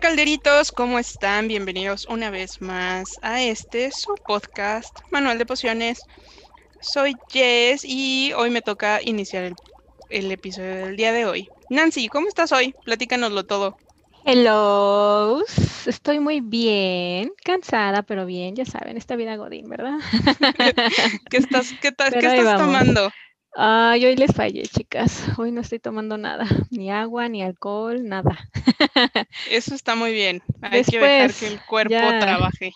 calderitos, ¿cómo están? Bienvenidos una vez más a este su podcast, Manual de Pociones. Soy Jess y hoy me toca iniciar el, el episodio del día de hoy. Nancy, ¿cómo estás hoy? Platícanoslo todo. Hello, estoy muy bien, cansada, pero bien, ya saben, esta vida godín, ¿verdad? ¿Qué estás, qué tal, ¿qué estás tomando? Ay, hoy les fallé, chicas. Hoy no estoy tomando nada, ni agua, ni alcohol, nada. Eso está muy bien. Hay que dejar que el cuerpo trabaje.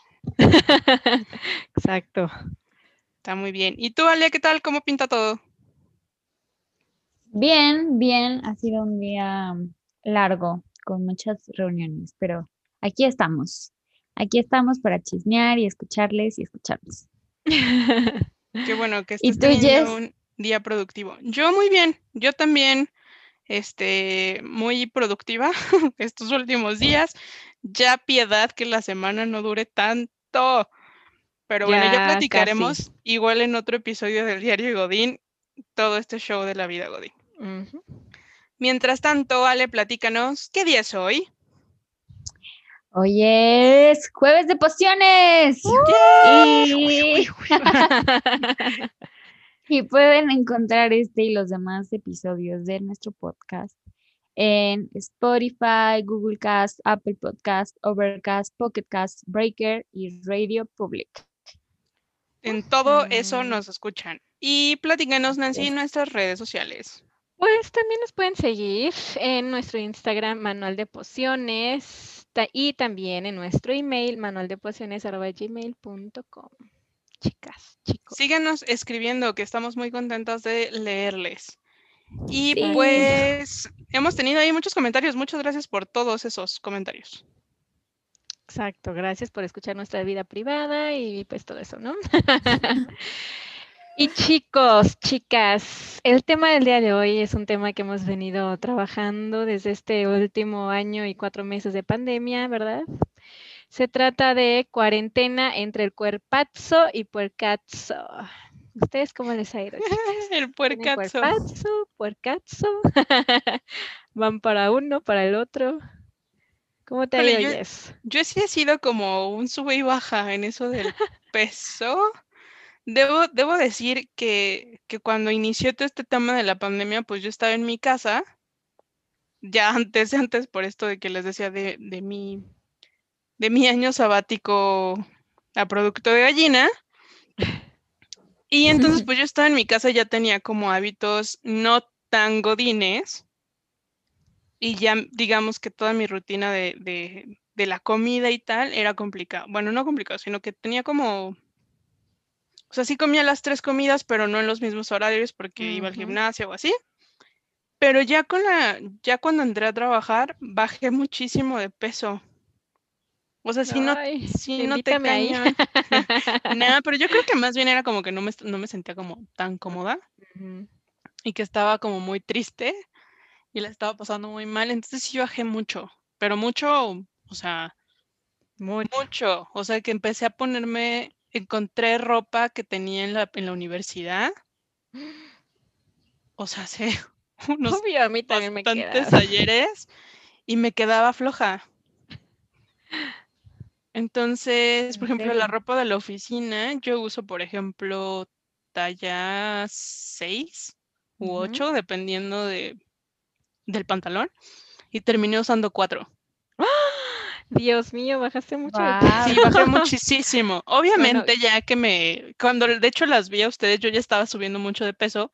Exacto. Está muy bien. ¿Y tú, Alia, qué tal? ¿Cómo pinta todo? Bien, bien. Ha sido un día largo, con muchas reuniones, pero aquí estamos. Aquí estamos para chismear y escucharles y escucharlos. Qué bueno que estés teniendo un día productivo. Yo muy bien, yo también, este, muy productiva estos últimos días. Ya piedad que la semana no dure tanto. Pero bueno, ya, platicaremos igual en otro episodio del Diario Godín, todo este show de la vida Godín. Mientras tanto, Ale, platícanos, ¿qué día es hoy? Hoy es jueves de pociones. Y... pueden encontrar este y los demás episodios de nuestro podcast en Spotify, Google Cast, Apple Podcast, Overcast, Pocket Cast, Breaker y Radio Public. En todo eso nos escuchan. Y platícanos, Nancy, en nuestras redes sociales. Pues también nos pueden seguir en nuestro Instagram Manual de Pociones y también en nuestro email manualdepociones.gmail.com. Chicas, chicos. Síganos escribiendo, que estamos muy contentos de leerles. Y pues hemos tenido ahí muchos comentarios. Muchas gracias por todos esos comentarios. Exacto, gracias por escuchar nuestra vida privada y pues todo eso, ¿no? Y chicos, chicas, el tema del día de hoy es un tema que hemos venido trabajando desde este último año y cuatro meses de pandemia, ¿verdad? Se trata de cuarentena entre el cuerpazo y puercazo. ¿Ustedes cómo les ha ido? el puercazo. Cuerpazo, puercazo. Van para uno, para el otro. ¿Cómo te ha ido, yo, yo sí he sido como un sube y baja en eso del peso. Debo, debo decir que, que, cuando inició todo este tema de la pandemia, pues yo estaba en mi casa, ya antes, antes por esto de que les decía de, de mi, de mi año sabático a producto de gallina. Y entonces pues yo estaba en mi casa, ya tenía como hábitos no tan godines. Y ya digamos que toda mi rutina de, de, de la comida y tal era complicado. Bueno, no complicado, sino que tenía como o sea, sí comía las tres comidas, pero no en los mismos horarios porque iba al gimnasio o así. Pero ya con la, ya cuando entré a trabajar, bajé muchísimo de peso. O sea, sí no, sí no te caía. Nada, pero yo creo que más bien era como que no me, no me sentía como tan cómoda y que estaba como muy triste y la estaba pasando muy mal. Entonces sí bajé mucho, pero mucho, o sea, mucho. O sea, que empecé a ponerme encontré ropa que tenía en la, en la universidad. O sea, hace unos Obvio, a mí también bastantes ayeres y me quedaba floja. Entonces, por ejemplo, la ropa de la oficina, yo uso, por ejemplo, talla 6 u 8, dependiendo de, del pantalón, y terminé usando 4. Dios mío, bajaste mucho. Sí, bajé muchísimo. Obviamente ya que me, cuando de hecho las vi a ustedes, yo ya estaba subiendo mucho de peso.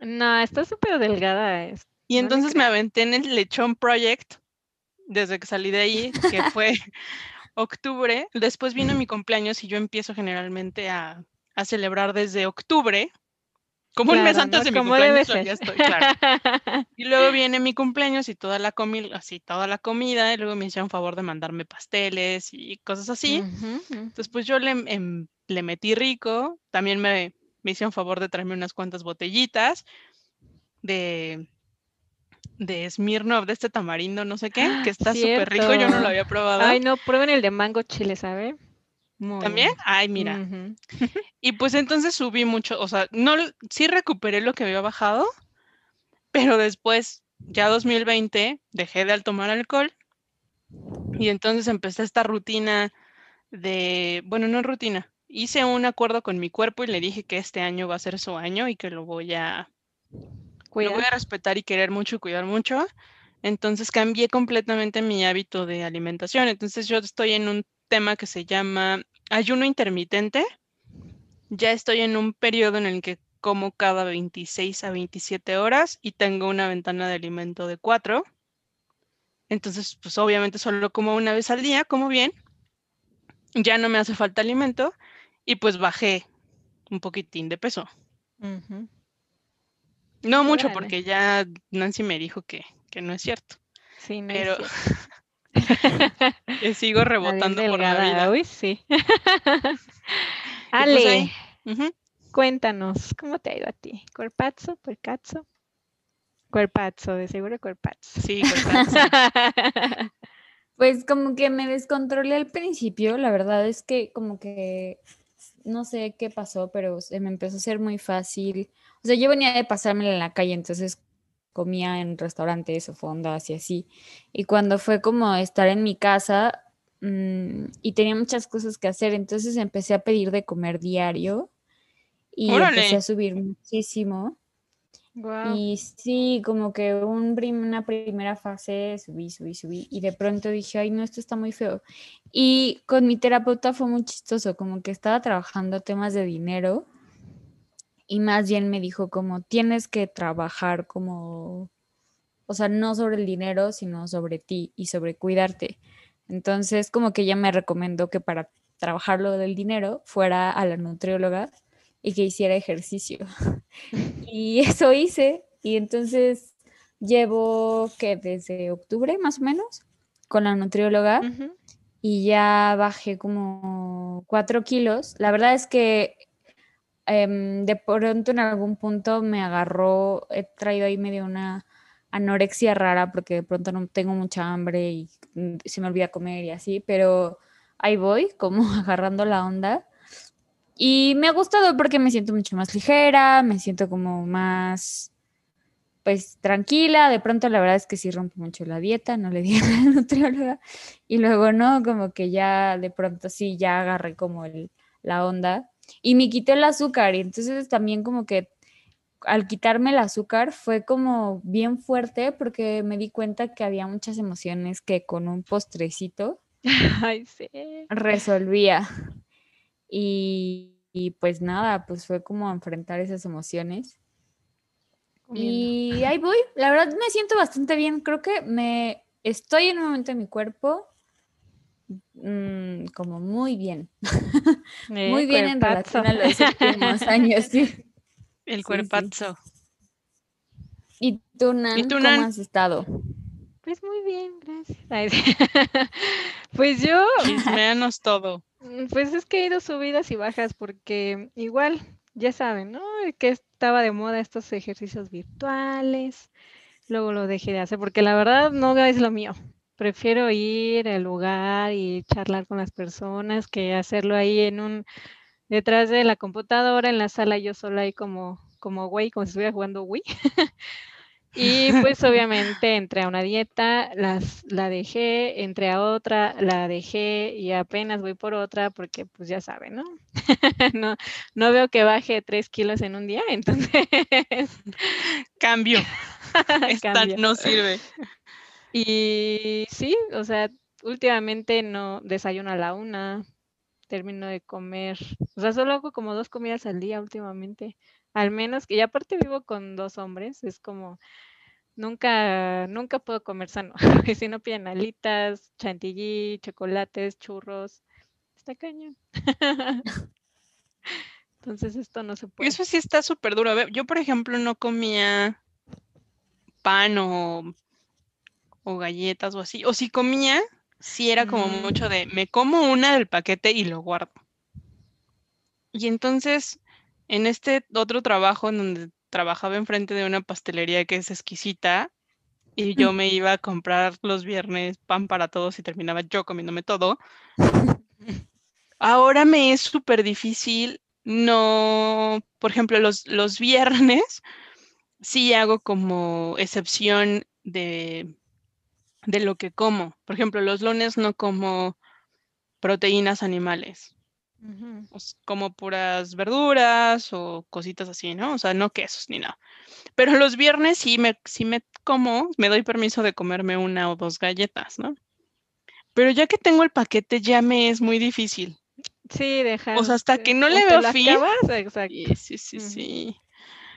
No, está súper delgada. Y entonces me aventé en el Lechón Project, desde que salí de ahí, que fue octubre. Después vino mi cumpleaños y yo empiezo generalmente a, a celebrar desde octubre. Como un mes antes de mi cumpleaños, ya estoy, claro. Y luego viene mi cumpleaños y toda la comida, así toda la comida, y luego me hicieron favor de mandarme pasteles y cosas así. Entonces, pues yo le, em, le metí rico. También me, me hicieron favor de traerme unas cuantas botellitas de, de Smirnoff, de este tamarindo, no sé qué, que está súper rico, yo no lo había probado. Ay, no, prueben el de mango chile, ¿sabe? ¿También? Ay, mira. Y pues entonces subí mucho, o sea, no, sí recuperé lo que había bajado, pero después, ya 2020, dejé de tomar alcohol Y entonces empecé esta rutina de, bueno, no rutina, hice un acuerdo con mi cuerpo y le dije que este año va a ser su año y que lo voy a, lo voy a respetar y querer mucho y cuidar mucho. Entonces cambié completamente mi hábito de alimentación. Entonces yo estoy en un tema que se llama ayuno intermitente. Ya estoy en un periodo en el que como cada 26 a 27 horas y tengo una ventana de alimento de 4. Entonces, pues obviamente solo como una vez al día, como bien. Ya no me hace falta alimento y pues bajé un poquitín de peso. Ujú. No mucho Órale. porque ya Nancy me dijo que, que no es cierto. Sí, no Pero es cierto. que sigo rebotando por la vida. Uy, sí. Pues Ale, cuéntanos, ¿cómo te ha ido a ti? ¿Cuerpazo? ¿Puercazo? Cuerpazo, de seguro cuerpazo. Sí, cortazo. Pues como que me descontrolé al principio, la verdad es que como que no sé qué pasó, pero se me empezó a hacer muy fácil. O sea, yo venía de pasármela en la calle, entonces comía en restaurantes o fondas y así. Y cuando fue como estar en mi casa mm, y tenía muchas cosas que hacer, entonces empecé a pedir de comer diario y empecé a subir muchísimo. Guau. Y sí, como que un prim- una primera fase subí, subí, subí. Y de pronto dije, ay, no, esto está muy feo. Y con mi terapeuta fue muy chistoso, como que estaba trabajando temas de dinero. Y más bien me dijo como, tienes que trabajar como, o sea, no sobre el dinero, sino sobre ti y sobre cuidarte. Entonces, como que ella me recomendó que para trabajar lo del dinero fuera a la nutrióloga y que hiciera ejercicio. Y eso hice. Y entonces llevo que desde octubre más o menos con la nutrióloga y ya bajé como cuatro kilos. La verdad es que em, de pronto en algún punto me agarró, he traído ahí medio una anorexia rara porque de pronto no tengo mucha hambre y mm, se me olvida comer y así, pero ahí voy como agarrando la onda. Y me ha gustado porque me siento mucho más ligera, me siento como más, pues tranquila. De pronto la verdad es que sí rompo mucho la dieta, no le digo a la nutrióloga. Y luego no, como que ya de pronto sí, ya agarré como el, la onda. Y me quité el azúcar y entonces también como que al quitarme el azúcar fue como bien fuerte porque me di cuenta que había muchas emociones que con un postrecito Ay, sí. resolvía. Y, y pues nada, pues fue como enfrentar esas emociones. Comiendo. Y ahí voy, la verdad me siento bastante bien, creo que me estoy en un momento en mi cuerpo mm, como muy bien, muy Eh, bien en relación a los últimos años, sí. El sí. cuerpazo. ¿Y tú, Nan, tú, cómo has estado? Pues muy bien, gracias. Pues yo, Chismeanos todo. Mm, pues es que he ido subidas y bajas porque igual, ya saben, ¿no? Que estaba de moda estos ejercicios virtuales, luego lo dejé de hacer porque la verdad no es lo mío. Prefiero ir al lugar y charlar con las personas que hacerlo ahí en un, detrás de la computadora, en la sala, yo sola ahí como, como güey, como si estuviera jugando Wii. Y pues obviamente entré a una dieta, las, la dejé, entré a otra, la dejé y apenas voy por otra porque pues ya saben, ¿no? no, no veo que baje tres kilos en un día, entonces Cambio. Esta cambio. no sirve. Y sí, o sea, últimamente no desayuno a la una, termino de comer, o sea, solo hago como dos comidas al día últimamente, al menos, y aparte vivo con dos hombres, es como, nunca, nunca puedo comer sano, porque si no piden alitas, chantilly, chocolates, churros, está cañón. Entonces esto no se puede. Eso sí está súper duro. Yo, por ejemplo, no comía pan o, o galletas o así. O si comía, sí era como Mm. mucho de me como una del paquete y lo guardo. Y entonces, en este otro trabajo en donde trabajaba enfrente de una pastelería que es exquisita, y yo me iba a comprar los viernes pan para todos y terminaba yo comiéndome todo. Ahora me es súper difícil no, por ejemplo, los, los viernes sí hago como excepción de de lo que como. Por ejemplo, los lunes no como proteínas animales, como puras verduras o cositas así, ¿no? O sea, no quesos ni nada. Pero los viernes sí me, sí me como, me doy permiso de comerme una o dos galletas, ¿no? Pero ya que tengo el paquete ya me es muy difícil. Sí, dejar. O sea, hasta que no le veo fin. acabas, exacto. Sí, sí, sí, sí.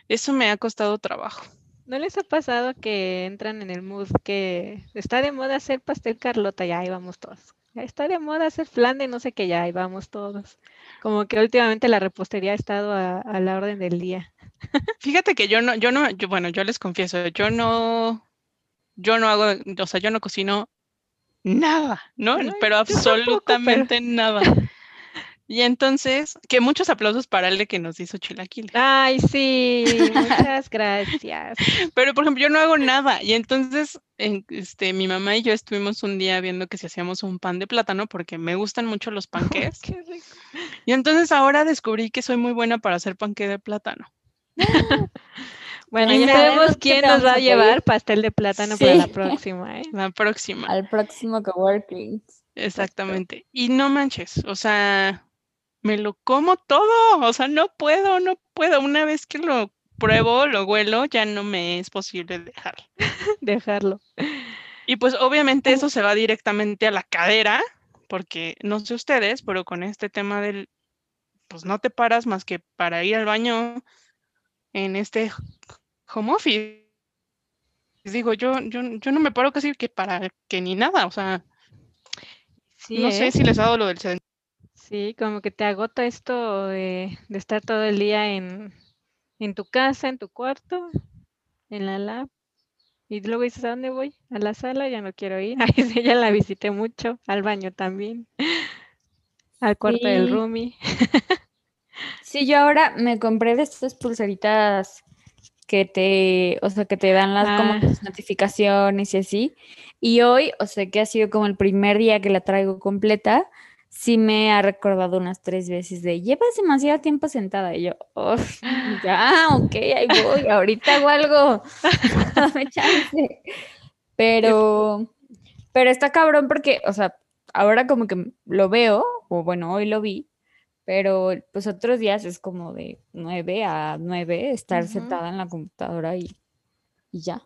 Eso me ha costado trabajo. ¿No les ha pasado que entran en el mood que está de moda hacer pastel Carlota? Ya ahí vamos todos. Está de moda hacer flan de no sé qué, ya ahí vamos todos. Como que últimamente la repostería ha estado a, a la orden del día. Fíjate que yo no, yo no, yo, bueno, yo les confieso, yo no, yo no hago, o sea, yo no cocino nada, ¿no? Pero- absolutamente nada. Y entonces, que muchos aplausos para Ale que nos hizo chilaquiles. Ay, sí, muchas gracias. Pero, por ejemplo, yo no hago nada. Y entonces, en- este, mi mamá y yo estuvimos un día viendo que si hacíamos un pan de plátano, porque me gustan mucho los panqués. Qué rico. Y entonces ahora descubrí que soy muy buena para hacer panqué de plátano. Bueno, Y ya sabemos quién nos va a llevar pastel de plátano para la próxima, ¿eh? La próxima. Al próximo coworking. Exactamente. Y no manches, o sea, me lo como todo, o sea, no puedo, no puedo. Una vez que lo pruebo, lo huelo, ya no me es posible dejarlo. Dejarlo. Y pues obviamente eso se va directamente a la cadera, porque no sé ustedes, pero con este tema del, pues no te paras más que para ir al baño en este home office. Digo, yo, yo, yo no me paro casi que para que ni nada, o sea, Sí, no sé ¿eh? si les ha dado lo del sedent- Sí, como que te agota esto de, de estar todo el día en, en tu casa, en tu cuarto, en la lab. Y luego dices, ¿a dónde voy? A la sala, ya no quiero ir. Ay, sí, ya la visité mucho. Al baño también. Al cuarto del roomie. Sí, yo ahora me compré de estas pulseritas que te, o sea, que te dan las como Ah. tus notificaciones y así. Y hoy, o sea, que ha sido como el primer día que la traigo completa, sí me ha recordado unas tres veces de llevas demasiado tiempo sentada. Y yo, "Uf, ya, ok, ahí voy, ahorita hago algo. Dame chance. Pero, pero está cabrón porque, o sea, ahora como que lo veo, o bueno, hoy lo vi, pero pues otros días es como de 9 a 9 estar sentada en la computadora y, y ya.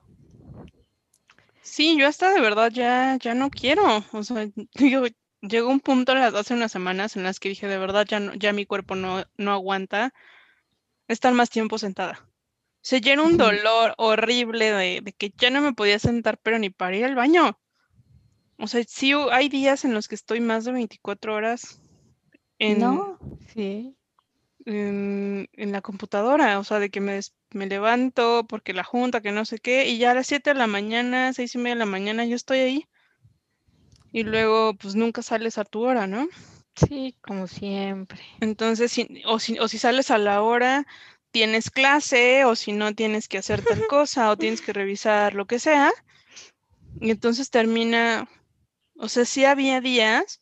Sí, yo hasta de verdad ya, ya no quiero. O sea, llegó un punto las- hace unas semanas en las que dije, de verdad, ya no, ya mi cuerpo no, no aguanta estar más tiempo sentada. Se llena un dolor horrible de, de que ya no me podía sentar, pero ni para ir al baño. O sea, sí hay días en los que estoy más de 24 horas en, No, Sí. en, en la computadora. O sea, de que me, me levanto porque la junta, que no sé qué, y ya a las 7 de la mañana, seis y media de la mañana, yo estoy ahí. Y luego, pues nunca sales a tu hora, ¿no? Sí, como siempre. Entonces, si- o, si, o si sales a la hora, tienes clase, o si no, tienes que hacer tal cosa, o tienes que revisar lo que sea. Y entonces termina, o sea, sí había días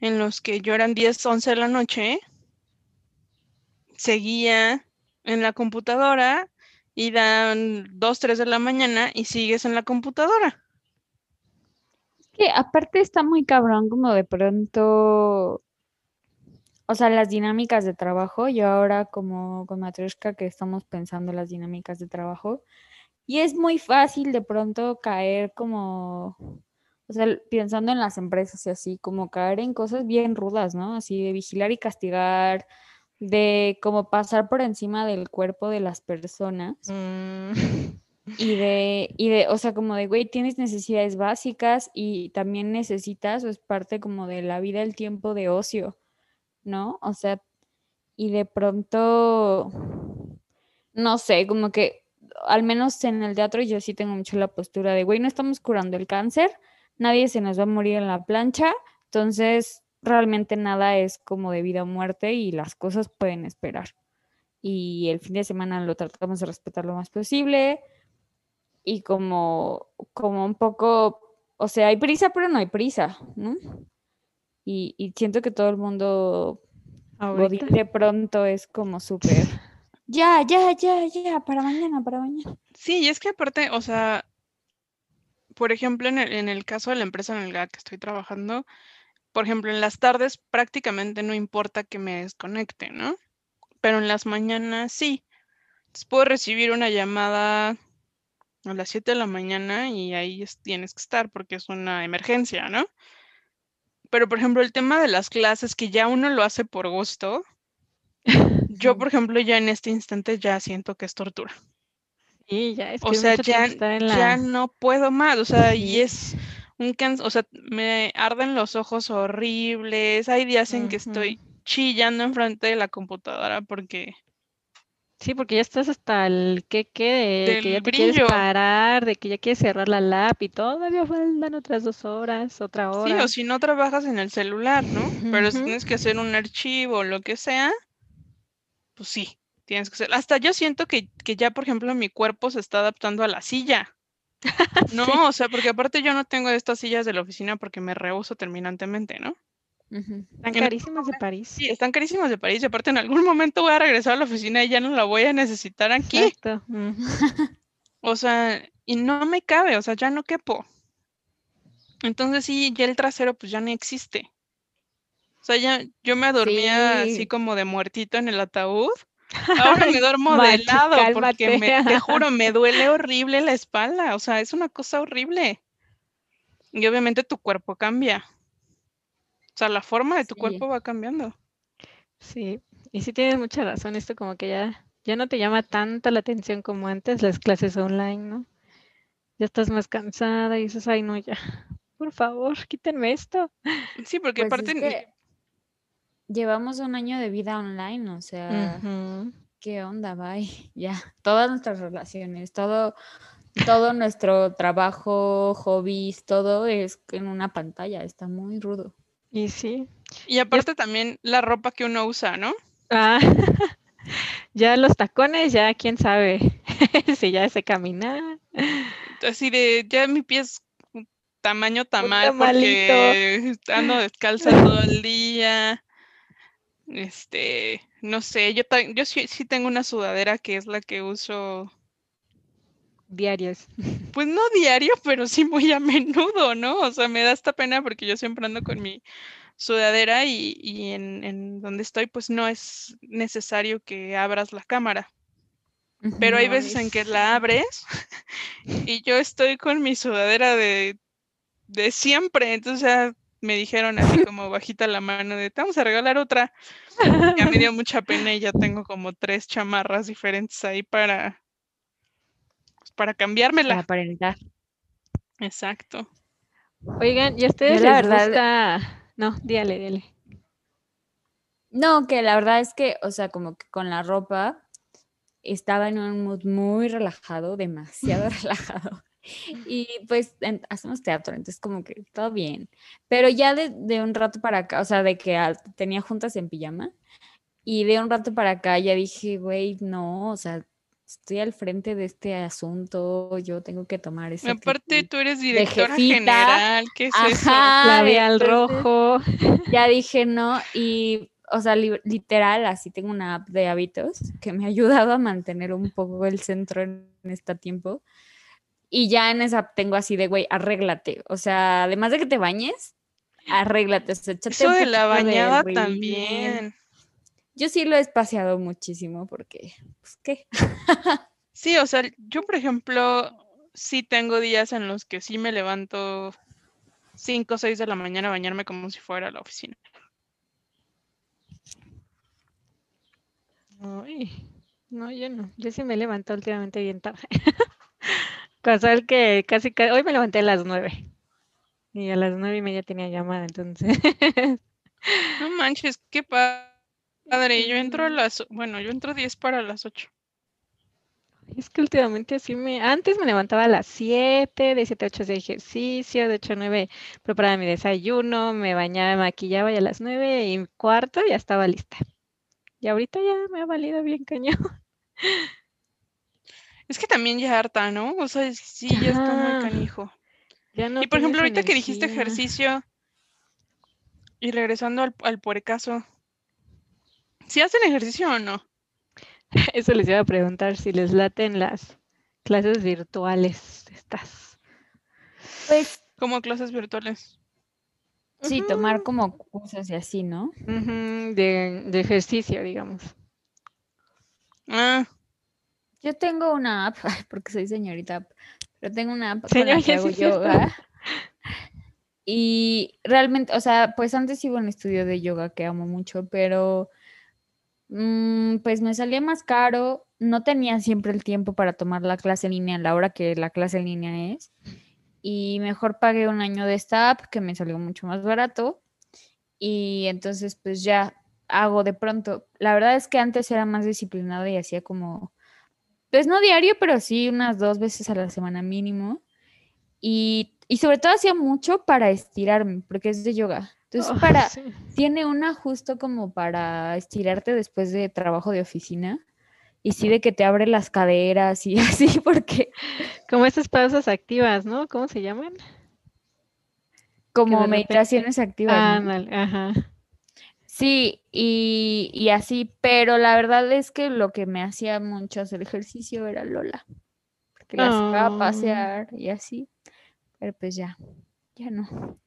en los que yo eran 10, 11 de la noche, seguía en la computadora y dan 2, 3 de la mañana y sigues en la computadora. Que aparte está muy cabrón como de pronto, o sea, las dinámicas de trabajo. Yo ahora como con Matryoshka que estamos pensando las dinámicas de trabajo y es muy fácil de pronto caer como, o sea, pensando en las empresas y así, como caer en cosas bien rudas, ¿no? Así de vigilar y castigar, de como pasar por encima del cuerpo de las personas. Mm, Y de, y de, o sea, como de, güey, tienes necesidades básicas y también necesitas, o es parte como de la vida, el tiempo de ocio, ¿no? O sea, y de pronto, no sé, como que, al menos en el teatro yo sí tengo mucho la postura de, güey, no estamos curando el cáncer, nadie se nos va a morir en la plancha, entonces realmente nada es como de vida o muerte y las cosas pueden esperar. Y el fin de semana lo tratamos de respetar lo más posible y como, como un poco, o sea, hay prisa, pero no hay prisa, ¿no? Y, y siento que todo el mundo ahorita. de pronto es como súper, ya, ya, ya, ya, para mañana, para mañana. Sí, y es que aparte, o sea, por ejemplo, en el, en el caso de la empresa en la que estoy trabajando, por ejemplo, en las tardes prácticamente no importa que me desconecte, ¿no? Pero en las mañanas sí. Entonces, puedo recibir una llamada a las 7 de la mañana y ahí es- tienes que estar porque es una emergencia, ¿no? Pero, por ejemplo, el tema de las clases, que ya uno lo hace por gusto, yo, por ejemplo, ya en este instante ya siento que es tortura. Sí, ya es que O sea, ya, ya no puedo más, o sea, y es un canso, o sea, me arden los ojos horribles, hay días en que estoy chillando enfrente de la computadora porque Sí, porque ya estás hasta el que que de que ya del quieres parar, de que ya quieres cerrar la lap y todavía faltan otras dos horas, otra sí, hora. o si no trabajas en el celular, ¿no? Pero si tienes que hacer un archivo o lo que sea, pues sí, tienes que hacer. Hasta yo siento que, que ya, por ejemplo, mi cuerpo se está adaptando a la silla. Sí. No, o sea, porque aparte yo no tengo estas sillas de la oficina porque me rehúso terminantemente, ¿no? Están carísimas de París. Sí, están carísimas de París y aparte en algún momento voy a regresar a la oficina y ya no la voy a necesitar aquí. Exacto. O sea, y no me cabe, o sea, ya no quepo. Entonces sí, ya el trasero pues ya no existe. O sea, ya yo me dormía así Sí. como de muertito en el ataúd. Ahora me duermo de lado porque me, te juro, me duele horrible la espalda. O sea, es una cosa horrible. Y obviamente tu cuerpo cambia. O sea, la forma de tu Sí. cuerpo va cambiando. Sí, y sí tienes mucha razón, esto como que ya, ya no te llama tanto la atención como antes las clases online, ¿no? Ya estás más cansada y dices, ay, no, ya, por favor, quítenme esto. Sí, porque Pues es aparte que llevamos un año de vida online, o sea. ¿qué onda? Bye. Ya, todas nuestras relaciones, todo, todo nuestro trabajo, hobbies, todo es en una pantalla, está muy rudo. Y sí, Y aparte también la ropa que uno usa, ¿no? ah, ya los tacones, ya quién sabe si ya sé caminar. Así de, ya mi pie es tamaño tamal porque ando descalza todo el día. Este, no sé, yo, yo sí, sí tengo una sudadera que es la que uso, Diarios. pues no diario, pero sí muy a menudo, ¿no? O sea, me da esta pena porque yo siempre ando con mi sudadera y, y en, en donde estoy, pues no es necesario que abras la cámara. Pero hay veces en que la abres y yo estoy con mi sudadera de, de siempre. Entonces ya me dijeron así como bajita la mano de, te vamos a regalar otra. Ya me dio mucha pena y ya tengo como tres chamarras diferentes ahí para, para Para cambiármela. aparentar. Exacto. Oigan, ¿y a ustedes la les verdad- gusta? No, díale, díale. No, que la verdad es que, o sea, como que con la ropa estaba en un mood muy relajado, demasiado relajado. Y pues en- hacemos teatro, entonces como que todo bien. Pero ya de, de un rato para acá, o sea, de que al- tenía juntas en pijama y de un rato para acá ya dije, güey, no, o sea, estoy al frente de este asunto, yo tengo que tomar esa Aparte, actitud". tú eres directora general. ¿Qué es eso? Ajá, Labial entonces- rojo. ya dije no y, o sea, li- literal, así tengo una app de hábitos que me ha ayudado a mantener un poco el centro en este tiempo. Y ya en esa app tengo así de, güey, arréglate. O sea, además de que te bañes, arréglate. O sea, échate Eso un de la de bañada rímel. también. Yo sí lo he espaciado muchísimo porque, pues, ¿qué? Sí, o sea, yo por ejemplo, sí tengo días en los que sí me levanto 5 o 6 de la mañana a bañarme como si fuera a la oficina. Ay, no, yo no. Yo sí me he levantado últimamente bien tarde. Casual que casi, ca- hoy me levanté a las nueve. Y a las nueve y media tenía llamada, entonces. No manches, qué pa- padre. Yo entro a las, bueno, yo entro 10 para las 8. Es que últimamente así me... Antes me levantaba a las 7, de 7 a 8 hacía ejercicio, de 8 a 9 preparaba mi desayuno, me bañaba, me maquillaba y a las 9 y cuarto ya estaba lista. Y ahorita ya me ha valido bien cañón. Es que también ya harta, ¿no? O sea, sí, ya está muy Ya. canijo. Ya no y por ejemplo, ahorita que dijiste ejercicio y regresando al, al puercaso, ¿sí hacen ejercicio o no? Eso les iba a preguntar si les laten las clases virtuales estas. Pues como clases virtuales. sí, tomar como cursos y así, ¿no? De, de ejercicio, digamos. Ah, Yo tengo una app, porque soy señorita app, pero tengo una app con la Señor, que hago yoga. Y realmente, o sea, pues antes iba a un estudio de yoga que amo mucho, pero mm, pues me salía más caro. No tenía siempre el tiempo para tomar la clase línea a la hora que la clase línea es. Y mejor pagué un año de esta app que me salió mucho más barato. Y entonces, pues ya hago de pronto. La verdad es que antes era más disciplinada y hacía como, pues no diario, pero sí unas dos veces a la semana mínimo. Y, y sobre todo hacía mucho para estirarme, porque es de yoga. Entonces, para, sí. tiene una justo como para estirarte después de trabajo de oficina. Y sí de que te abre las caderas y así, porque Como esas pausas activas, ¿no? ¿Cómo se llaman? como repente- meditaciones activas, ¿no? Ándale, ajá. Sí, y, y así, pero la verdad es que lo que me hacía mucho hacer ejercicio era Lola, porque la sacaba a Oh. pasear y así, pero pues ya, ya no.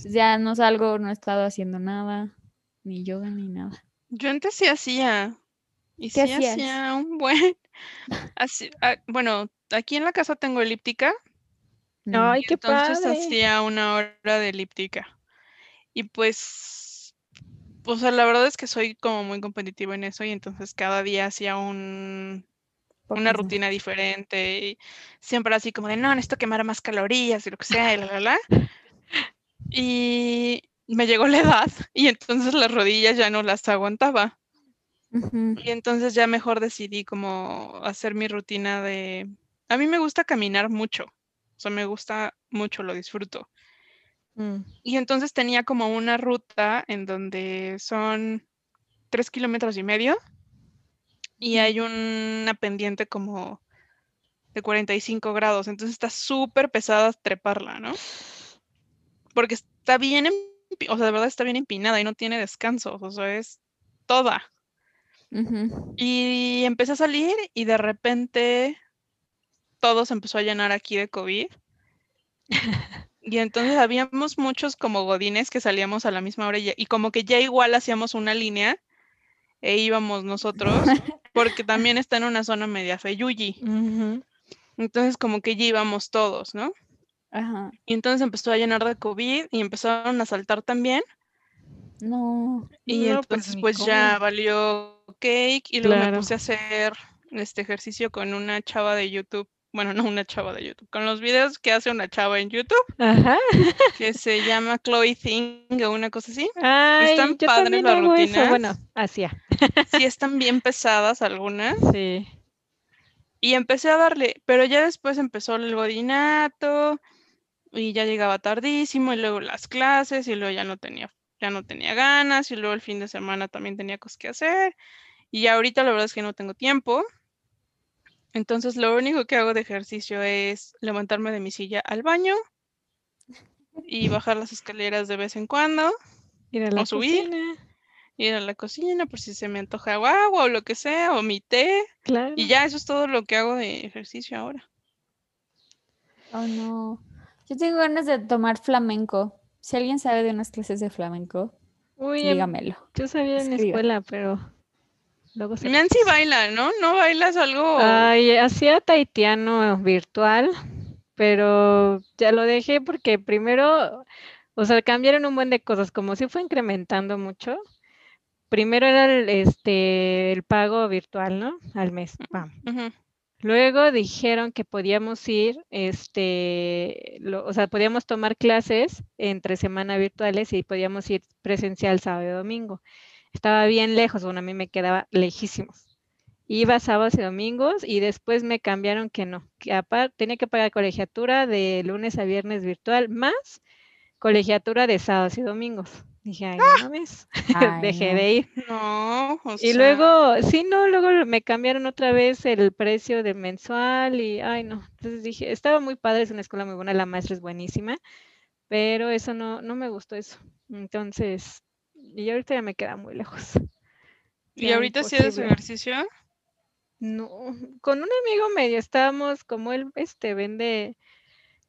Pues ya no salgo, no he estado haciendo nada, ni yoga ni nada. yo antes sí hacía. Y ¿Qué sí hacías? hacía un buen. así- ah, bueno, aquí en la casa tengo elíptica. Mm, Ay, qué entonces padre. hacía una hora de elíptica. Y pues, o sea, la verdad es que soy como muy competitiva en eso y entonces cada día hacía un, una rutina diferente y siempre así como de, no, necesito quemar más calorías y lo que sea, y la, la, la. Y me llegó la edad y entonces las rodillas ya no las aguantaba. Y entonces ya mejor decidí como hacer mi rutina de... A mí me gusta caminar mucho, o sea, me gusta mucho, lo disfruto. Mm. Y entonces tenía como una ruta en donde son tres kilómetros y medio y hay una pendiente como de 45 grados, entonces está súper pesada treparla, ¿no? Porque está bien, o sea, de verdad está bien empinada y no tiene descansos, o sea, es toda. Y empecé a salir y de repente todo se empezó a llenar aquí de COVID. Y entonces habíamos muchos como godines que salíamos a la misma hora y, ya- y como que ya igual hacíamos una línea e íbamos nosotros, porque también está en una zona media feyuyi. Entonces como que ya íbamos todos, ¿no? Ajá, Y entonces empezó a llenar de COVID y empezaron a saltar también. no, Y No, pues, entonces pues ya valió cake y luego me Claro. puse a hacer este ejercicio con una chava de YouTube. Bueno, no una chava de YouTube, con los videos que hace una chava en YouTube Ajá. que se llama Chloe Thing o una cosa así. Ay, Están yo padres las rutinas. Bueno, hacía. Sí están bien pesadas algunas. Sí. Y empecé a darle, pero ya después empezó el godinato y ya llegaba tardísimo y luego las clases y luego ya no tenía, ya no tenía ganas y luego el fin de semana también tenía cosas que hacer y ya ahorita la verdad es que no tengo tiempo. Entonces lo único que hago de ejercicio es levantarme de mi silla al baño y bajar las escaleras de vez en cuando, Ir a la O subir. cocina. ir a la cocina por si se me antoja agua o lo que sea, o mi té, Claro. y ya eso es todo lo que hago de ejercicio ahora. oh no. Yo tengo ganas de tomar flamenco. Si alguien sabe de unas clases de flamenco, Uy, em, dígamelo. yo sabía en la escuela, pero luego se... Nancy baila, ¿no? ¿No bailas algo? Ay, hacía taitiano virtual, pero ya lo dejé porque primero, o sea, cambiaron un buen de cosas, como si fue incrementando mucho. Primero era el, este, el pago virtual, ¿no? Al mes. pam. Luego dijeron que podíamos ir, este, o sea, podíamos tomar clases entre semana virtuales y podíamos ir presencial sábado y domingo. Estaba bien lejos, bueno, a mí me quedaba lejísimos. Iba sábados y domingos y después me cambiaron que no, que aparte tenía que pagar colegiatura de lunes a viernes virtual más colegiatura de sábados y domingos. Dije, ay, no mames, Ay, dejé no. de ir. No, o Y sea, luego, sí, no, luego me cambiaron otra vez el precio de mensual y, ay, no. Entonces dije, estaba muy padre, es una escuela muy buena, la maestra es buenísima, pero eso no, no me gustó eso. Entonces, y ahorita ya me queda muy lejos. ¿y ya ahorita sí haces ejercicio? No, con un amigo medio estábamos, como él, este, vende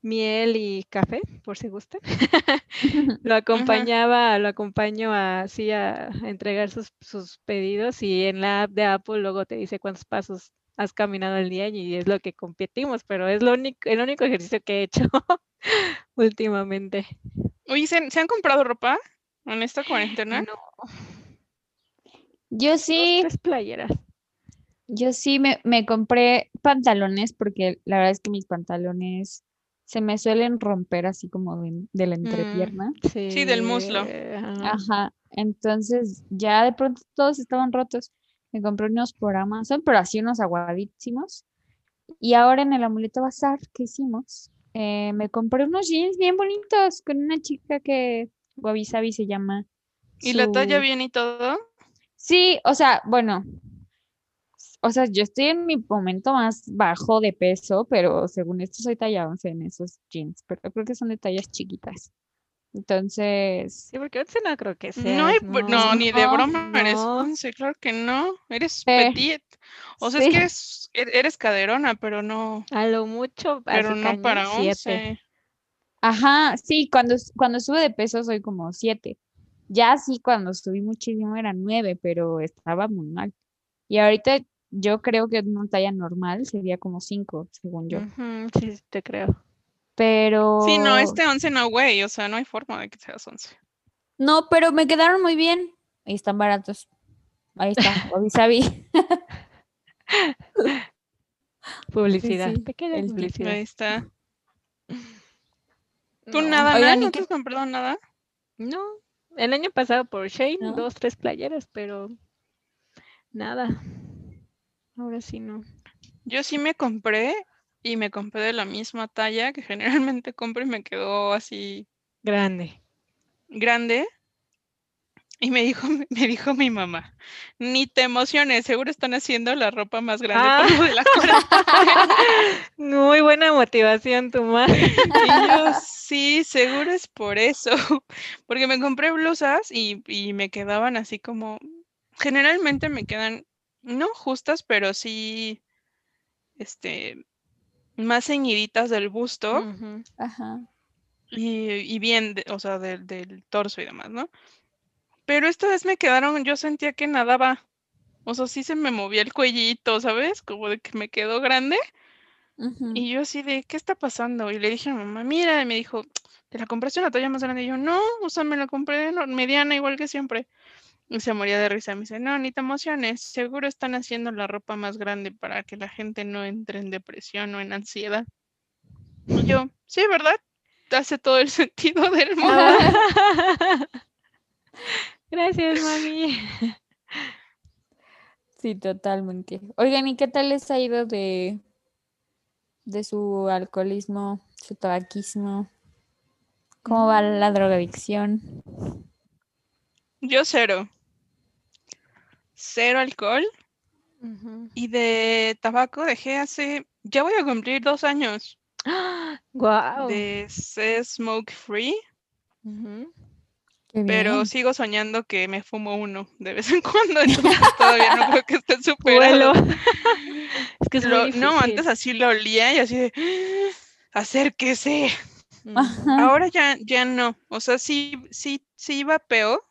miel y café, por si gusta. lo acompañaba, lo acompaño así a, entregar sus, sus, pedidos y en la app de Apple luego te dice cuántos pasos has caminado el día y es lo que competimos, pero es lo único, el único ejercicio que he hecho últimamente. Oye, ¿se, ¿se, han comprado ropa en esta cuarentena? No. Yo sí. Dos, playeras. Yo sí me, me compré pantalones porque la verdad es que mis pantalones se me suelen romper así como de, de la entrepierna. Mm, sí. sí. del muslo. Ajá. Entonces ya de pronto todos estaban rotos. Me compré unos por Amazon, pero así unos aguadísimos. Y ahora en el amuleto bazar que hicimos, eh, me compré unos jeans bien bonitos con una chica que Wabi Sabi se llama. ¿Y la talla bien y todo? Sí, o sea, bueno, o sea, yo estoy en mi momento más bajo de peso, pero según esto soy talla 11 en esos jeans, pero creo que son de tallas chiquitas. Entonces. Sí, porque 11 no creo que sea. No, no, ni de broma eres 11, claro que no. Eres petit. O sea, es que eres, e-, eres caderona, pero no. A lo mucho. Pero no para 11. Ajá, sí, cuando, cuando sube de peso soy como 7. Ya sí, cuando subí muchísimo era 9, pero estaba muy mal. Y ahorita yo creo que una talla normal sería como 5, según yo. sí, te creo. Pero. Sí, no, este 11 no, güey. O sea, no hay forma de que seas 11. No, pero me quedaron muy bien. Ahí están baratos. Ahí está, Obisabi. publicidad. Pequeña publicidad. Ahí está. ¿Tú nada, Oigan, ¿No te has comprado nada? No. El año pasado por Shane, dos, tres playeras, pero nada. Ahora sí no. Yo sí me compré y me compré de la misma talla que generalmente compro y me quedó así grande. Grande. Y me dijo, me dijo mi mamá, ni te emociones, seguro están haciendo la ropa más grande ah. de la Muy buena motivación tu madre. Y yo, sí, seguro es por eso. Porque me compré blusas y, y me quedaban así como, generalmente me quedan no justas, pero sí, este, más ceñiditas del busto. Ajá. Y, bien, o sea, del, torso y demás, ¿no? Pero esta vez me quedaron, yo sentía que nadaba. O sea, sí se me movía el cuellito, ¿sabes? Como de que me quedó grande. Y yo así de, ¿qué está pasando? Y le dije a mi mamá, mira, y me dijo, ¿te la compraste una talla más grande? Y yo, no, o sea, me la compré mediana igual que siempre. Y se moría de risa. Me dice, no, ni te emociones, seguro están haciendo la ropa más grande para que la gente no entre en depresión o en ansiedad. Y yo, sí, ¿verdad? Hace todo el sentido del mundo. Gracias, mami. Sí, totalmente. Oigan, ¿y qué tal les ha ido de, de su alcoholismo, su tabaquismo? ¿Cómo va la drogadicción? Yo cero cero alcohol. Y de tabaco dejé hace, ya voy a cumplir dos años. Wow. De ser smoke free. Pero sigo soñando que me fumo uno de vez en cuando, entonces todavía no creo que esté superado. es que no, antes así lo olía y así de acérquese. Ahora ya, ya no. O sea, sí, sí, sí iba peor,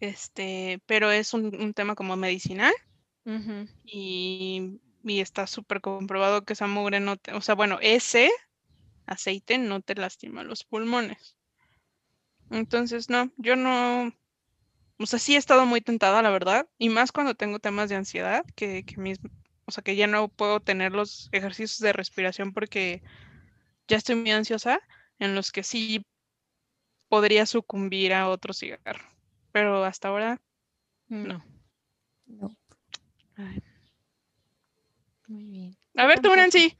este, pero es un, tema como medicinal y, está súper comprobado que esa mugre no te, o sea, bueno, ese aceite no te lastima los pulmones. Entonces, no, yo no, o sea, sí he estado muy tentada, la verdad, y más cuando tengo temas de ansiedad, que, que mis, o sea, que ya no puedo tener los ejercicios de respiración porque ya estoy muy ansiosa, en los que sí podría sucumbir a otro cigarro pero hasta ahora no. No. Muy bien. A ver, tú, Nancy.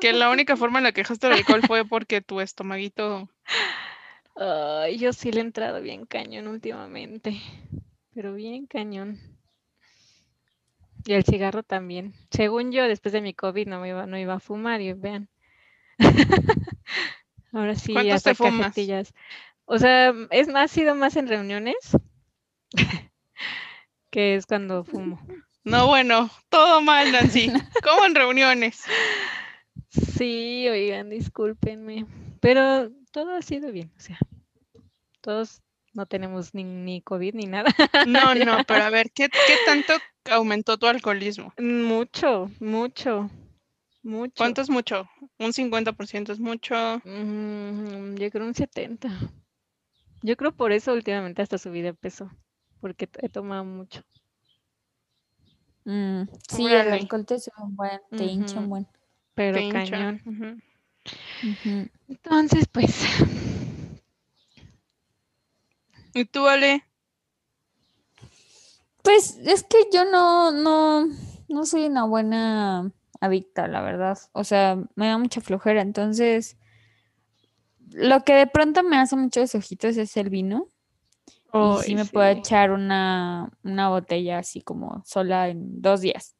que la única forma en la que dejaste el alcohol fue porque tu estomaguito. yo sí le he entrado bien cañón últimamente. Pero bien cañón. Y el cigarro también. Según yo, después de mi COVID no, me iba, no iba a fumar y vean. Ahora sí, hasta te fumas? O sea, es más, ha sido más en reuniones que es cuando fumo. No, bueno, todo mal, Nancy. ¿Cómo en reuniones? Sí, oigan, discúlpenme. Pero todo ha sido bien, o sea, todos no tenemos ni, ni COVID ni nada. No, no, pero a ver, ¿qué, qué tanto aumentó tu alcoholismo? Mucho, mucho, mucho. ¿Cuánto es mucho? ¿Un 50% es mucho? Mm, yo creo un 70. Yo creo por eso últimamente hasta subí de peso, porque he tomado mucho. Mm, sí, el alcohol te sube un buen, te hincha un buen. Pero Te cañón. Entonces, pues, ¿Y tú, Ale? Pues es que yo no, no, no soy una buena adicta, la verdad. O sea, me da mucha flojera. Entonces, lo que de pronto me hace muchos ojitos es el vino. Y sí Ay, me puedo echar una, una botella así como sola en dos días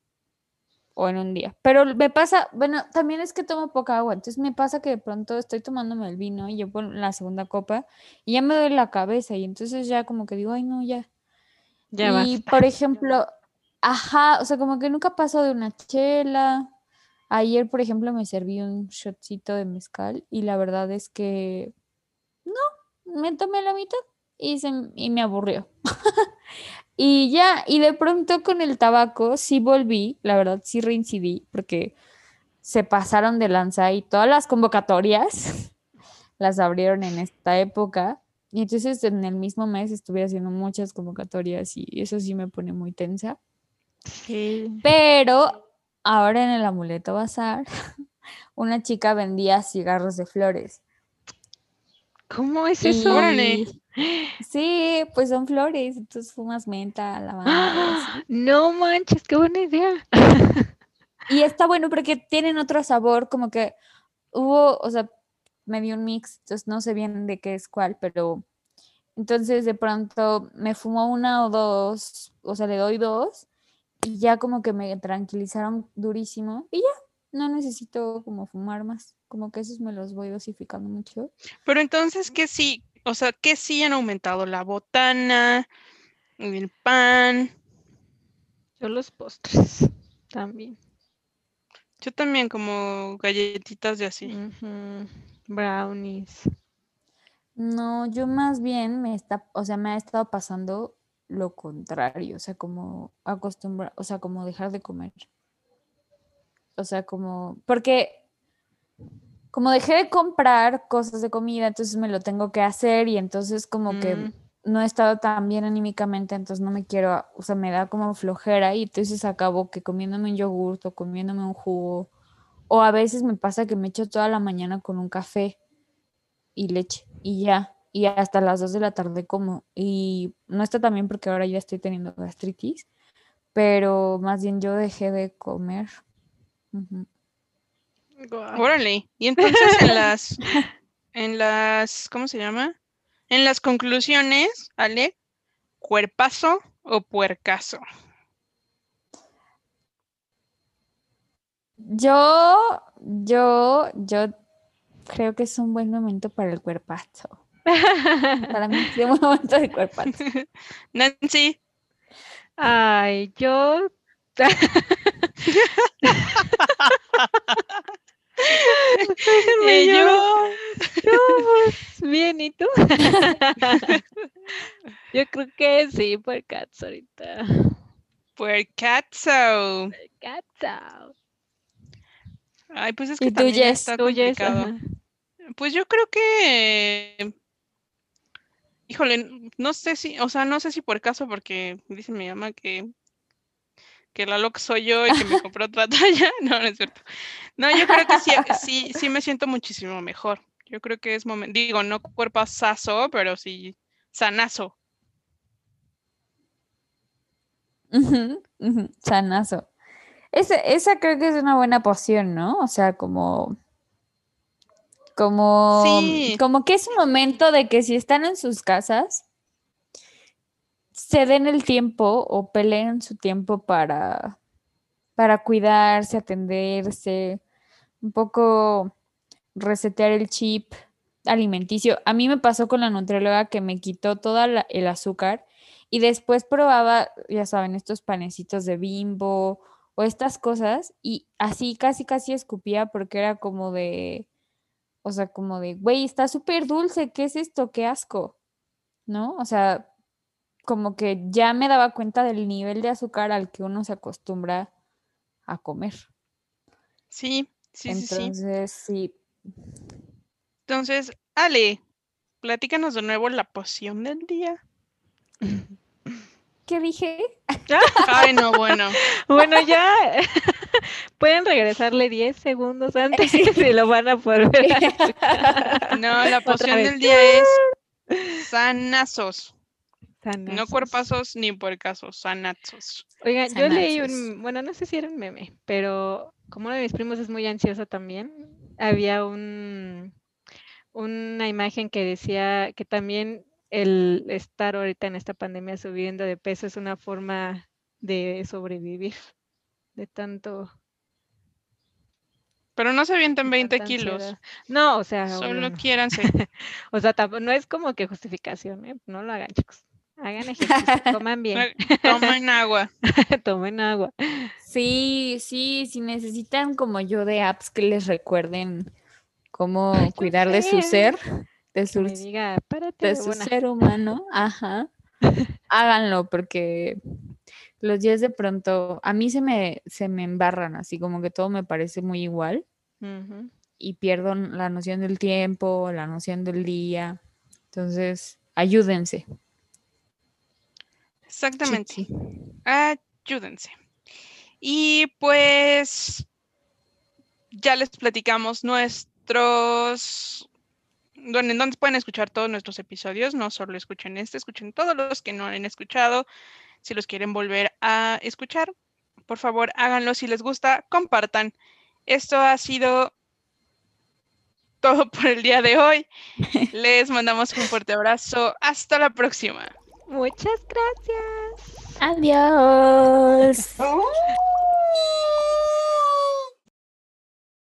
o en un día. Pero me pasa, bueno, también es que tomo poca agua, entonces me pasa que de pronto estoy tomándome el vino y yo por la segunda copa y ya me duele la cabeza y entonces ya como que digo, ay no, ya. ya y basta. por ejemplo, ajá, o sea, como que nunca paso de una chela. Ayer, por ejemplo, me serví un shotcito de mezcal y la verdad es que no, me tomé la mitad y, se, y me aburrió. y ya, y de pronto con el tabaco sí volví, la verdad sí reincidí porque se pasaron de lanza y todas las convocatorias las abrieron en esta época. Y entonces en el mismo mes estuve haciendo muchas convocatorias y eso sí me pone muy tensa. Sí. Pero ahora en el amuleto bazar, una chica vendía cigarros de flores. ¿Cómo es eso? Y- Sí, pues son flores, entonces fumas menta, lavanda. ¡Ah! No manches, qué buena idea. Y está bueno porque tienen otro sabor, como que hubo, o sea, me dio un mix, entonces no sé bien de qué es cuál, pero entonces de pronto me fumo una o dos, o sea, le doy dos y ya como que me tranquilizaron durísimo y ya, no necesito como fumar más, como que esos me los voy dosificando mucho. Pero entonces, ¿qué sí? O sea, ¿qué sí han aumentado? La botana, el pan. Yo los postres también. Yo también como galletitas de así. Brownies. No, yo más bien me está, o sea, me ha estado pasando lo contrario, o sea, como acostumbrar, o sea, como dejar de comer. O sea, como, porque como dejé de comprar cosas de comida, entonces me lo tengo que hacer y entonces como que Mm, no he estado tan bien anímicamente, entonces no me quiero, o sea, me da como flojera y entonces acabo que comiéndome un yogurt o comiéndome un jugo, o a veces me pasa que me echo toda la mañana con un café y leche y ya, y hasta las 2 de la tarde como, y no está tan bien porque ahora ya estoy teniendo gastritis, pero más bien yo dejé de comer. Guau. Órale. Y entonces en las, en las, ¿cómo se llama? En las conclusiones, Ale, ¿cuerpazo o puercazo? Yo, yo, yo creo que es un buen momento para el cuerpazo. Para mí es un momento de cuerpazo. Nancy, Ay, yo. Eh, yo. yo, Yo, pues, bien, ¿y tú? Yo creo que sí, por cats ahorita. puercazo. Cats Ay, pues es ¿Y que tú, también Jess? está Tú, complicado. ajá. Pues yo creo que, híjole, no sé si, o sea, no sé si por caso, porque dice mi mamá que, que la loca soy yo y que me compró otra talla. No, no es cierto. No, yo creo que sí, sí, sí me siento muchísimo mejor. Yo creo que es momento, digo, no cuerpazazo, pero sí sanazo. Sanazo. Ese- esa creo que es una buena poción, ¿no? O sea, como, como, Sí. como que es un momento de que si están en sus casas, se den el tiempo o peleen su tiempo para, para cuidarse, atenderse, un poco resetear el chip alimenticio. A mí me pasó con la nutrióloga que me quitó todo el azúcar y después probaba, ya saben, estos panecitos de bimbo o estas cosas y así casi casi escupía porque era como de, o sea, como de, güey, está súper dulce, ¿qué es esto? Qué asco, ¿no? O sea, como que ya me daba cuenta del nivel de azúcar al que uno se acostumbra a comer. Sí, sí, sí, sí. Entonces, sí. Entonces, Ale, platícanos de nuevo la poción del día. ¿Qué dije? Ay, no, bueno. Bueno, ya pueden regresarle 10 segundos antes y se lo van a poder. No, la poción del día es sanazos. No cuerpazos ni puercasos, sanazos. Oigan, yo leí un, bueno, no sé si era un meme, pero como uno de mis primos es muy ansioso también, había un, una imagen que decía que también el estar ahorita en esta pandemia subiendo de peso es una forma de sobrevivir, de tanto... Pero no se avienten de 20 tanta kilos. ansiedad. No, o sea, Solo no. quiéranse. O sea, no es como que justificación, ¿eh? No lo hagan, chicos. Hagan ejercicio, coman bien, Tomen agua. tomen agua. Sí, sí, si necesitan como yo de apps que les recuerden cómo Ay, cuidar de su ser, de su, me diga, párate, de su huevona". ser humano, ajá, háganlo porque los días de pronto a mí se me, se me embarran, así como que todo me parece muy igual y pierdo la noción del tiempo, la noción del día. Entonces, ayúdense. Exactamente. Sí, sí. Ayúdense. Y pues ya les platicamos nuestros, en dónde pueden escuchar todos nuestros episodios, no solo escuchen este, escuchen todos los que no han escuchado. Si los quieren volver a escuchar, por favor háganlo. Si les gusta, compartan. Esto ha sido todo por el día de hoy. Les mandamos un fuerte abrazo. Hasta la próxima. Muchas gracias. Adiós.